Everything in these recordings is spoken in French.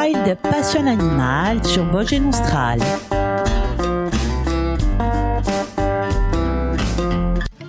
Wild Passion Animal sur Vosges Nostral.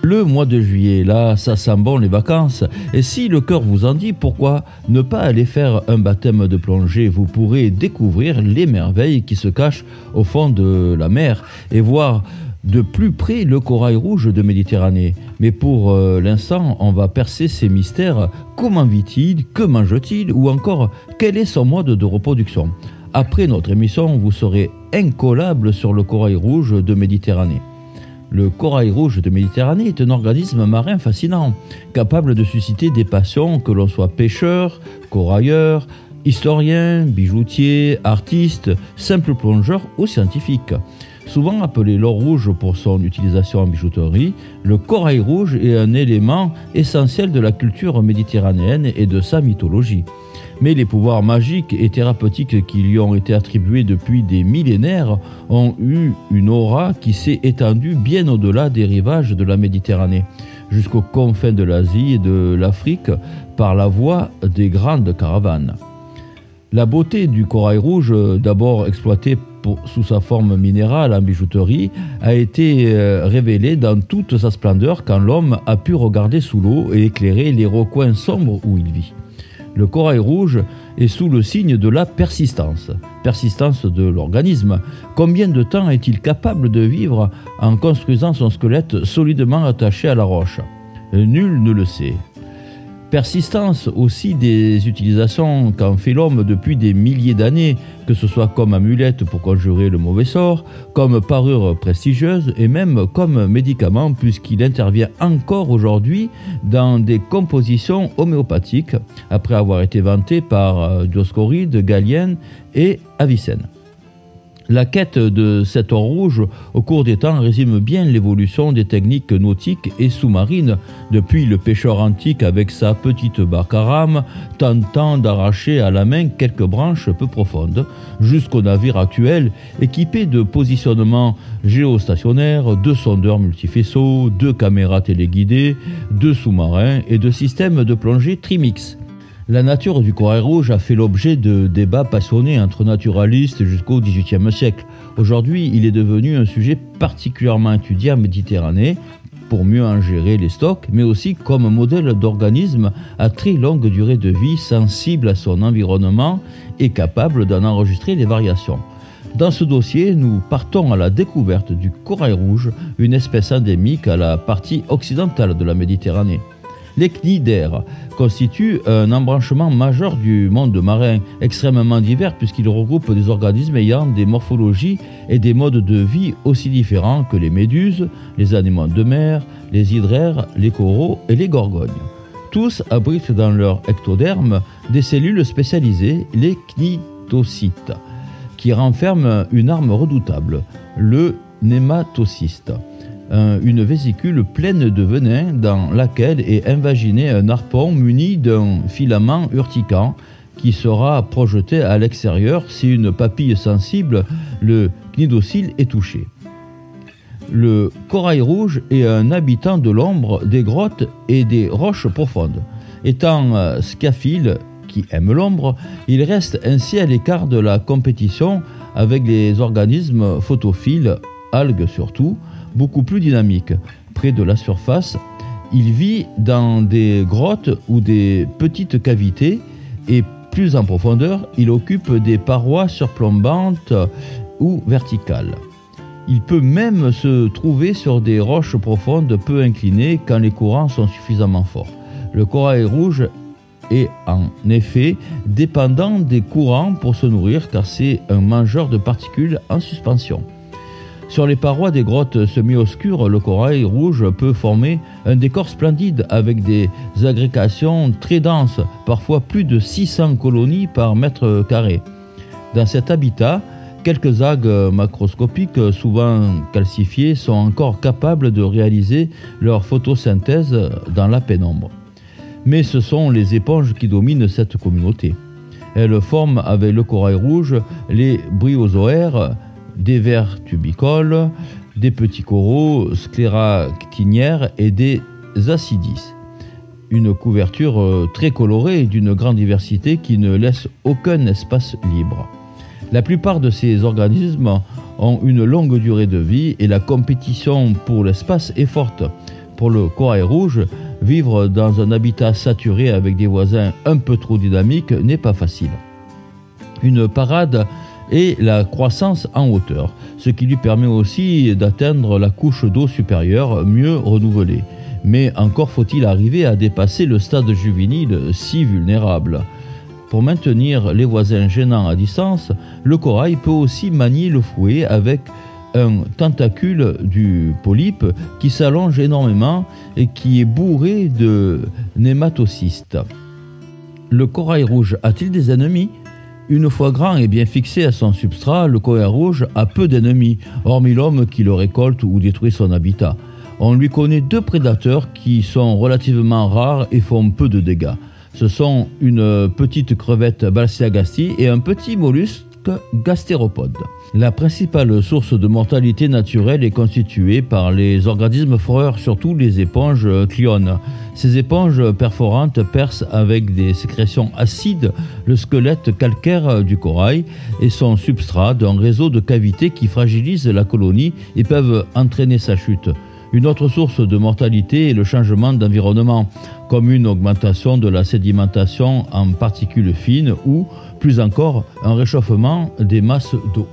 Le mois de juillet, là, ça sent bon les vacances. Et si le cœur vous en dit, pourquoi ne pas aller faire un baptême de plongée? Vous pourrez découvrir les merveilles qui se cachent au fond de la mer et voir de plus près le corail rouge de Méditerranée. Mais pour euh, l'instant, on va percer ces mystères. Comment vit-il? Que mange-t-il? Ou encore, quel est son mode de reproduction? Après notre émission, vous serez incollable sur le corail rouge de Méditerranée. Le corail rouge de Méditerranée est un organisme marin fascinant, capable de susciter des passions que l'on soit pêcheur, corailleur, historien, bijoutier, artiste, simple plongeur ou scientifique. Souvent appelé l'or rouge pour son utilisation en bijouterie, le corail rouge est un élément essentiel de la culture méditerranéenne et de sa mythologie mais les pouvoirs magiques et thérapeutiques qui lui ont été attribués depuis des millénaires ont eu une aura qui s'est étendue bien au-delà des rivages de la Méditerranée, jusqu'aux confins de l'Asie et de l'Afrique par la voie des grandes caravanes. La beauté du corail rouge, d'abord sous sa forme minérale en bijouterie, a été euh, révélée dans toute sa splendeur quand l'homme a pu regarder sous l'eau et éclairer les recoins sombres où il vit. Le corail rouge est sous le signe de la persistance, persistance de l'organisme. Combien de temps est-il capable de vivre en construisant son squelette solidement attaché à la roche? Nul ne le sait. Persistance aussi des utilisations qu'en fait l'homme depuis des milliers d'années, que ce soit comme amulette pour conjurer le mauvais sort, comme parure prestigieuse et même comme médicament puisqu'il intervient encore aujourd'hui dans des compositions homéopathiques après avoir été vanté par euh, Dioscoride, Galien et Avicenne. La quête de cet or rouge au cours des temps résume bien l'évolution des techniques nautiques et sous-marines, depuis le pêcheur antique avec sa petite barque à rame, tentant d'arracher à la main quelques branches peu profondes, jusqu'au navire actuel équipé de positionnements géostationnaires, de sondeurs multifaisceaux, de caméras téléguidées, de sous-marins et de systèmes de plongée trimix. La nature du corail rouge a fait l'objet de débats passionnés entre naturalistes jusqu'au XVIIIe siècle. Aujourd'hui, il est devenu un sujet particulièrement étudié en Méditerranée pour mieux en gérer les stocks, mais aussi comme modèle d'organisme à très longue durée de vie, sensible à son environnement et capable d'en enregistrer les variations. Dans ce dossier, nous partons à la découverte du corail rouge, une espèce endémique à la partie occidentale de la Méditerranée. Les cnidaires constituent un embranchement majeur du monde marin, extrêmement divers puisqu'il regroupe des organismes ayant des morphologies et des modes de vie aussi différents que les méduses, les animaux de mer, les hydraires, les coraux et les gorgognes. Tous abritent dans leur ectoderme des cellules spécialisées, les cnidocytes, qui renferment une arme redoutable, le nématocyste une vésicule pleine de venin dans laquelle est invaginé un harpon muni d'un filament urticant qui sera projeté à l'extérieur si une papille sensible, le cnidocyle, est touchée. Le corail rouge est un habitant de l'ombre, des grottes et des roches profondes. Étant euh, scaphile, qui aime l'ombre, il reste ainsi à l'écart de la compétition avec les organismes photophiles, algues surtout, beaucoup plus dynamique. Près de la surface, il vit dans des grottes ou des petites cavités et plus en profondeur, il occupe des parois surplombantes ou verticales. Il peut même se trouver sur des roches profondes peu inclinées quand les courants sont suffisamment forts. Le corail rouge est en effet dépendant des courants pour se nourrir car c'est un mangeur de particules en suspension. Sur les parois des grottes semi-obscures, le corail rouge peut former un décor splendide avec des agrégations très denses, parfois plus de 600 colonies par mètre carré. Dans cet habitat, quelques algues macroscopiques, souvent calcifiées, sont encore capables de réaliser leur photosynthèse dans la pénombre. Mais ce sont les éponges qui dominent cette communauté. Elles forment avec le corail rouge les bryozoaires, des vers tubicoles, des petits coraux scléractinières et des acidices. une couverture euh, très colorée et d'une grande diversité qui ne laisse aucun espace libre. La plupart de ces organismes ont une longue durée de vie et la compétition pour l'espace est forte. Pour le corail rouge, vivre dans un habitat saturé avec des voisins un peu trop dynamiques n'est pas facile. Une parade est la croissance en hauteur, ce qui lui permet aussi d'atteindre la couche d'eau supérieure mieux renouvelée. Mais encore faut-il arriver à dépasser le stade juvénile si vulnérable. Pour maintenir les voisins gênants à distance, le corail peut aussi manier le fouet avec un tentacule du polype qui s'allonge énormément et qui est bourré de nématocystes. Le corail rouge a-t-il des ennemis? Une fois grand et bien fixé à son substrat, le corail rouge a peu d'ennemis, hormis l'homme qui le récolte ou détruit son habitat. On lui connaît deux prédateurs qui sont relativement rares et font peu de dégâts. Ce sont une petite crevette Balsiagasti et un petit mollusque gastéropode. La principale source de mortalité naturelle est constituée par les organismes foreurs, surtout les éponges cliones. Ces éponges perforantes percent avec des sécrétions acides le squelette calcaire du corail et son substrat d'un réseau de cavités qui fragilisent la colonie et peuvent entraîner sa chute. Une autre source de mortalité est le changement d'environnement, comme une augmentation de la sédimentation en particules fines ou, plus encore, un réchauffement des masses d'eau.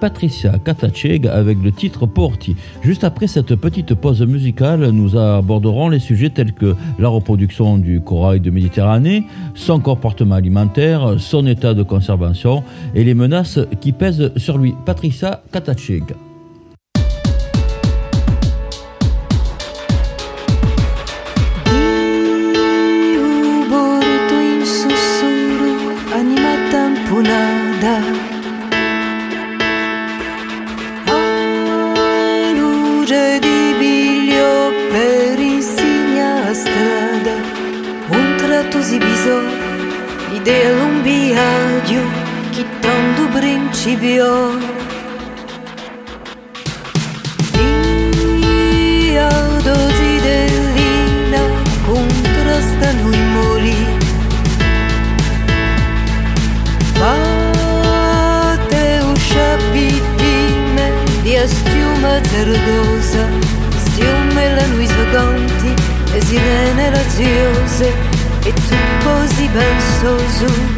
Patricia Katacheg avec le titre Porti. Juste après cette petite pause musicale, nous aborderons les sujets tels que la reproduction du corail de Méditerranée, son comportement alimentaire, son état de conservation et les menaces qui pèsent sur lui. Patricia Katacheg. così bisogno idealum biadiu quitando o principio. Io dozi dell'ina contrasta noi moli Ma te uscia pitime di astiuma zerdosa. Stiume la nui svaganti e sirene raziose it's impossible so zoom.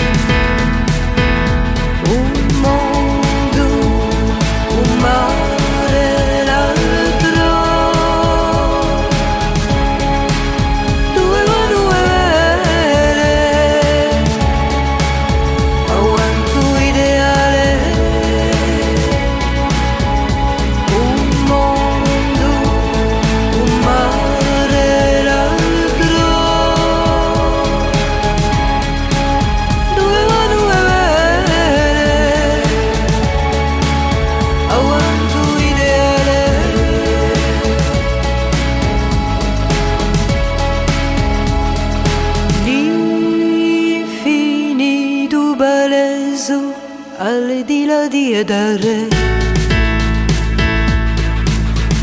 chiedere.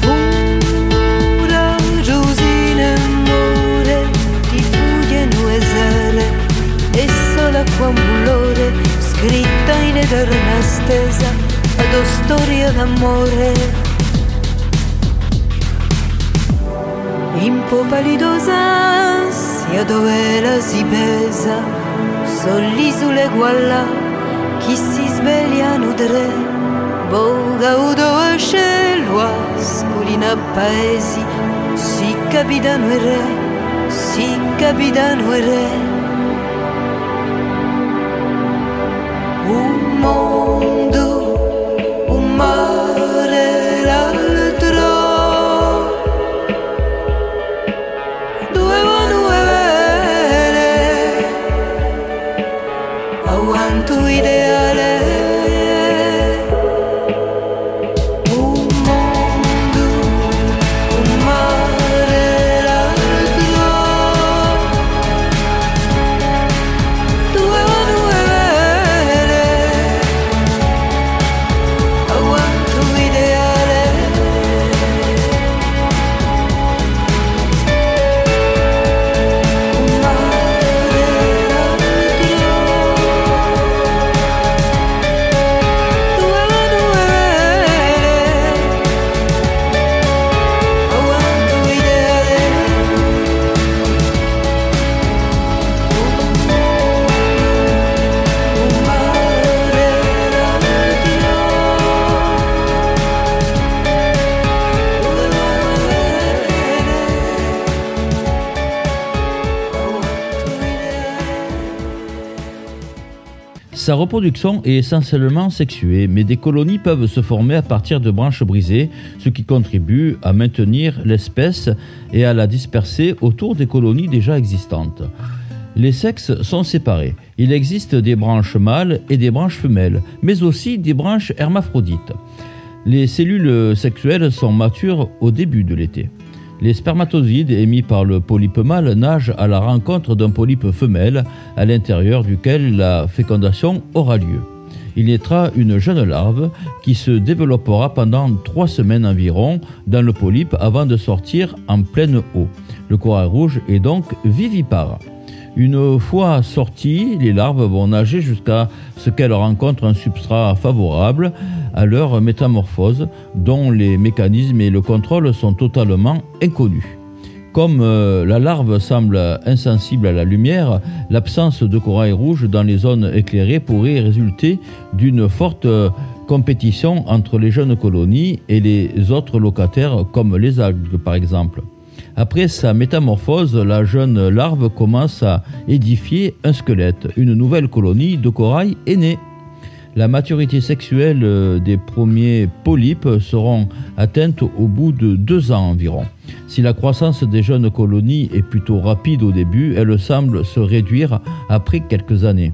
Pura rosina amore di furie nuesere e sola qua un bullore scritta in eterna stesa ad storia d'amore. In palidosa ansia dove la si pesa solli sulle guallate chi si svegliano tre boga udo scelua sculina paesi. Si capitano e re si capitano e re. Un Sa reproduction est essentiellement sexuée, mais des colonies peuvent se former à partir de branches brisées, ce qui contribue à maintenir l'espèce et à la disperser autour des colonies déjà existantes. Les sexes sont séparés. Il existe des branches mâles et des branches femelles, mais aussi des branches hermaphrodites. Les cellules sexuelles sont matures au début de l'été. Les spermatozoïdes émis par le polype mâle nagent à la rencontre d'un polype femelle à l'intérieur duquel la fécondation aura lieu. Il naîtra une jeune larve qui se développera pendant trois semaines environ dans le polype avant de sortir en pleine eau. Le corail rouge est donc vivipare. Une fois sorties, les larves vont nager jusqu'à ce qu'elles rencontrent un substrat favorable à leur métamorphose, dont les mécanismes et le contrôle sont totalement inconnus. Comme euh, la larve semble insensible à la lumière, l'absence de corail rouge dans les zones éclairées pourrait résulter d'une forte compétition entre les jeunes colonies et les autres locataires, comme les algues par exemple. Après sa métamorphose, la jeune larve commence à édifier un squelette. Une nouvelle colonie de corail est née. La maturité sexuelle euh, des premiers polypes seront atteintes au bout de deux ans environ. Si la croissance des jeunes colonies est plutôt rapide au début, elle semble se réduire après quelques années.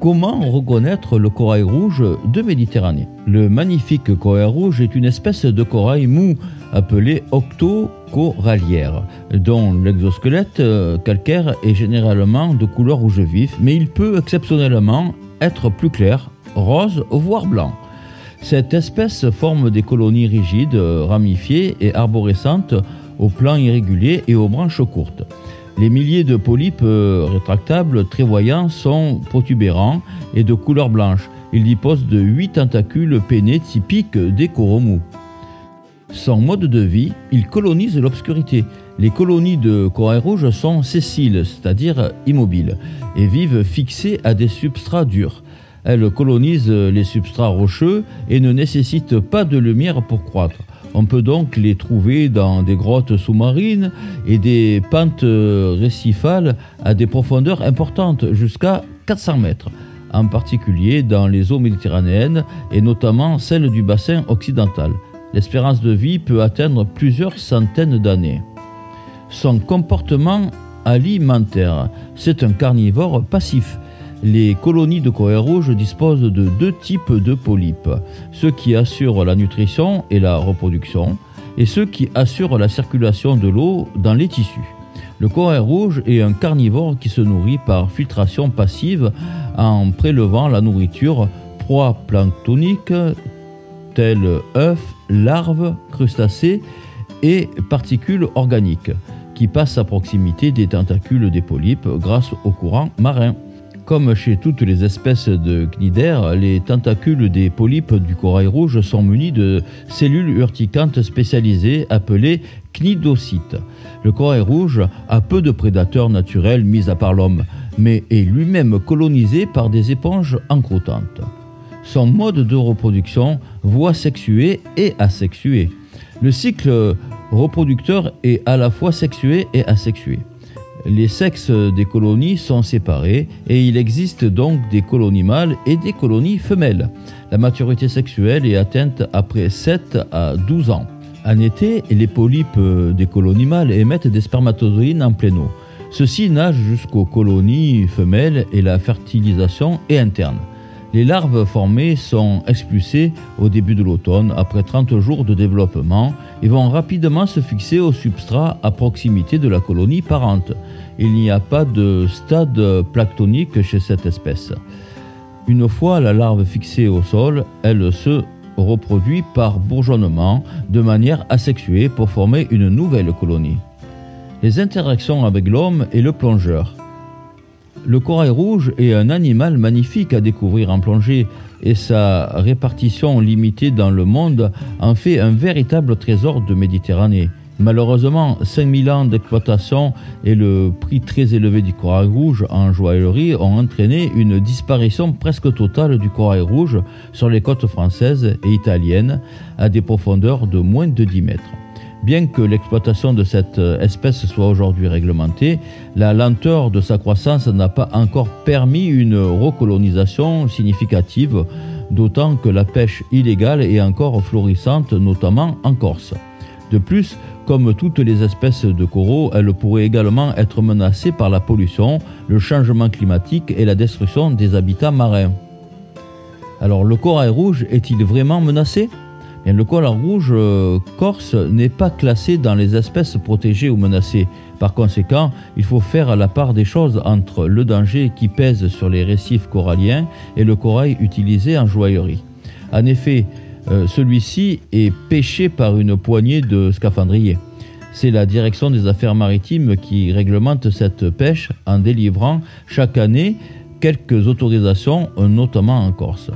Comment reconnaître le corail rouge de Méditerranée? Le magnifique corail rouge est une espèce de corail mou appelé octocorallière, dont l'exosquelette euh, calcaire est généralement de couleur rouge vif, mais il peut exceptionnellement être plus clair, rose, voire blanc. Cette espèce forme des colonies rigides, ramifiées et arborescentes aux plans irréguliers et aux branches courtes. Les milliers de polypes euh, rétractables très voyants sont protubérants et de couleur blanche. Ils disposent de huit tentacules peinés typiques des coraux Son mode de vie, il colonise l'obscurité. Les colonies de corail rouge sont sessiles, c'est-à-dire immobiles, et vivent fixées à des substrats durs. Elles colonisent les substrats rocheux et ne nécessitent pas de lumière pour croître. On peut donc les trouver dans des grottes sous-marines et des pentes récifales à des profondeurs importantes, jusqu'à 400 mètres, en particulier dans les eaux méditerranéennes et notamment celles du bassin occidental. L'espérance de vie peut atteindre plusieurs centaines d'années. Son comportement alimentaire, c'est un carnivore passif les colonies de corail rouge disposent de deux types de polypes, ceux qui assurent la nutrition et la reproduction, et ceux qui assurent la circulation de l'eau dans les tissus. Le corail rouge est un carnivore qui se nourrit par filtration passive en prélevant la nourriture proie planctonique telles œufs, larves, crustacés et particules organiques qui passent à proximité des tentacules des polypes grâce au courant marin. Comme chez toutes les espèces de cnidaires, les tentacules des polypes du corail rouge sont munis de cellules urticantes spécialisées appelées cnidocytes. Le corail rouge a peu de prédateurs naturels mis à part l'homme, mais est lui-même colonisé par des éponges encroûtantes. Son mode de reproduction voit sexuer et asexuer. Le cycle reproducteur est à la fois sexué et asexué les sexes des colonies sont séparés et il existe donc des colonies mâles et des colonies femelles. La maturité sexuelle est atteinte après 7 à 12 ans. En été, les polypes des colonies mâles émettent des spermatozoïdes en pleine eau. Ceux-ci nagent jusqu'aux colonies femelles et la fertilisation est interne. Les larves formées sont expulsées au début de l'automne après 30 jours de développement et vont rapidement se fixer au substrat à proximité de la colonie parente. Il n'y a pas de stade planctonique chez cette espèce. Une fois la larve fixée au sol, elle se reproduit par bourgeonnement de manière asexuée pour former une nouvelle colonie. Les interactions avec l'homme et le plongeur. Le corail rouge est un animal magnifique à découvrir en plongée et sa répartition limitée dans le monde en fait un véritable trésor de Méditerranée. Malheureusement, 5000 ans d'exploitation et le prix très élevé du corail rouge en joaillerie ont entraîné une disparition presque totale du corail rouge sur les côtes françaises et italiennes à des profondeurs de moins de 10 mètres. Bien que l'exploitation de cette espèce soit aujourd'hui réglementée, la lenteur de sa croissance n'a pas encore permis une recolonisation significative, d'autant que la pêche illégale est encore florissante, notamment en Corse. De plus, comme toutes les espèces de coraux, elle pourrait également être menacée par la pollution, le changement climatique et la destruction des habitats marins. Alors le corail rouge est-il vraiment menacé? Le corail rouge euh, corse n'est pas classé dans les espèces protégées ou menacées. Par conséquent, il faut faire la part des choses entre le danger qui pèse sur les récifs coralliens et le corail utilisé en joaillerie. En effet, euh, celui-ci est pêché par une poignée de scaphandriers. C'est la direction des affaires maritimes qui réglemente cette pêche en délivrant chaque année quelques autorisations, notamment en Corse.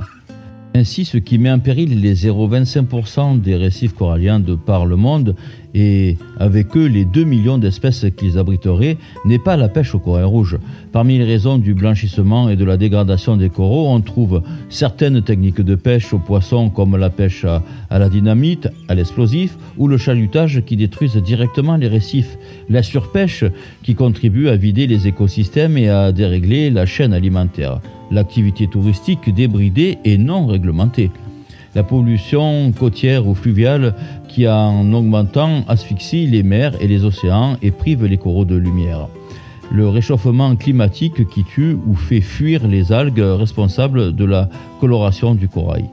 Ainsi, ce qui met en péril les 0,25% des récifs coralliens de par le monde et avec eux les 2 millions d'espèces qu'ils abriteraient n'est pas la pêche au corail rouge. Parmi les raisons du blanchissement et de la dégradation des coraux, on trouve certaines techniques de pêche aux poissons comme la pêche à, la dynamite, à l'explosif ou le chalutage qui détruisent directement les récifs, la surpêche qui contribue à vider les écosystèmes et à dérégler la chaîne alimentaire l'activité touristique débridée et non réglementée. La pollution côtière ou fluviale qui, en augmentant, asphyxie les mers et les océans et prive les coraux de lumière. Le réchauffement climatique qui tue ou fait fuir les algues responsables de la coloration du corail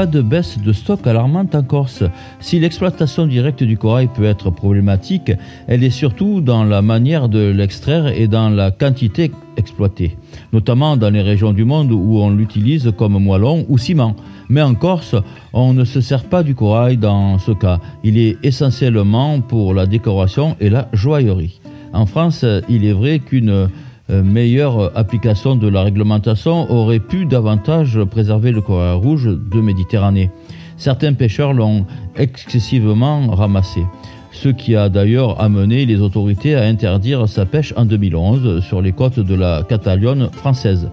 pas de baisse de stock alarmante en Corse. Si l'exploitation directe du corail peut être problématique, elle est surtout dans la manière de l'extraire et dans la quantité exploitée, notamment dans les régions du monde où on l'utilise comme moellon ou ciment. Mais en Corse, on ne se sert pas du corail dans ce cas. Il est essentiellement pour la décoration et la joaillerie. En France, il est vrai qu'une meilleure application de la réglementation aurait pu davantage préserver le corail rouge de Méditerranée. Certains pêcheurs l'ont excessivement ramassé, ce qui a d'ailleurs amené les autorités à interdire sa pêche en 2011 sur les côtes de la Catalogne française.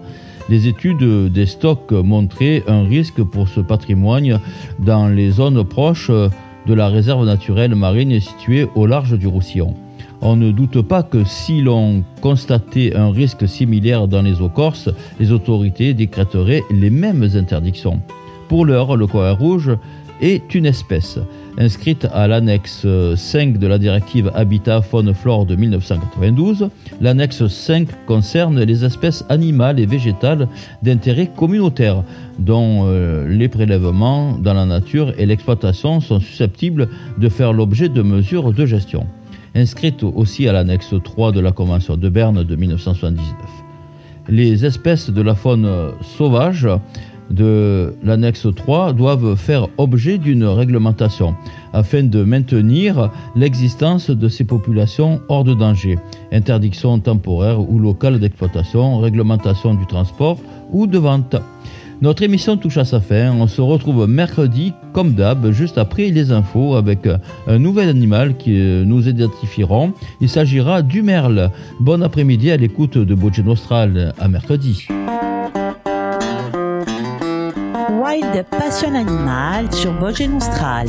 Les études des stocks montraient un risque pour ce patrimoine dans les zones proches de la réserve naturelle marine située au large du Roussillon. On ne doute pas que si l'on constatait un risque similaire dans les eaux corses, les autorités décréteraient les mêmes interdictions. Pour l'heure, le corail rouge est une espèce. Inscrite à l'annexe 5 de la directive Habitat Faune Flore de 1992, l'annexe 5 concerne les espèces animales et végétales d'intérêt communautaire, dont euh, les prélèvements dans la nature et l'exploitation sont susceptibles de faire l'objet de mesures de gestion inscrite aussi à l'annexe 3 de la Convention de Berne de 1979. Les espèces de la faune sauvage de l'annexe 3 doivent faire objet d'une réglementation afin de maintenir l'existence de ces populations hors de danger. Interdiction temporaire ou locale d'exploitation, réglementation du transport ou de vente. Notre émission touche à sa fin. On se retrouve mercredi, comme d'hab, juste après les infos, avec un nouvel animal que nous identifierons. Il s'agira du merle. Bon après-midi à l'écoute de Bogen Austral. À mercredi. Wild Passion Animal sur Bogen Austral.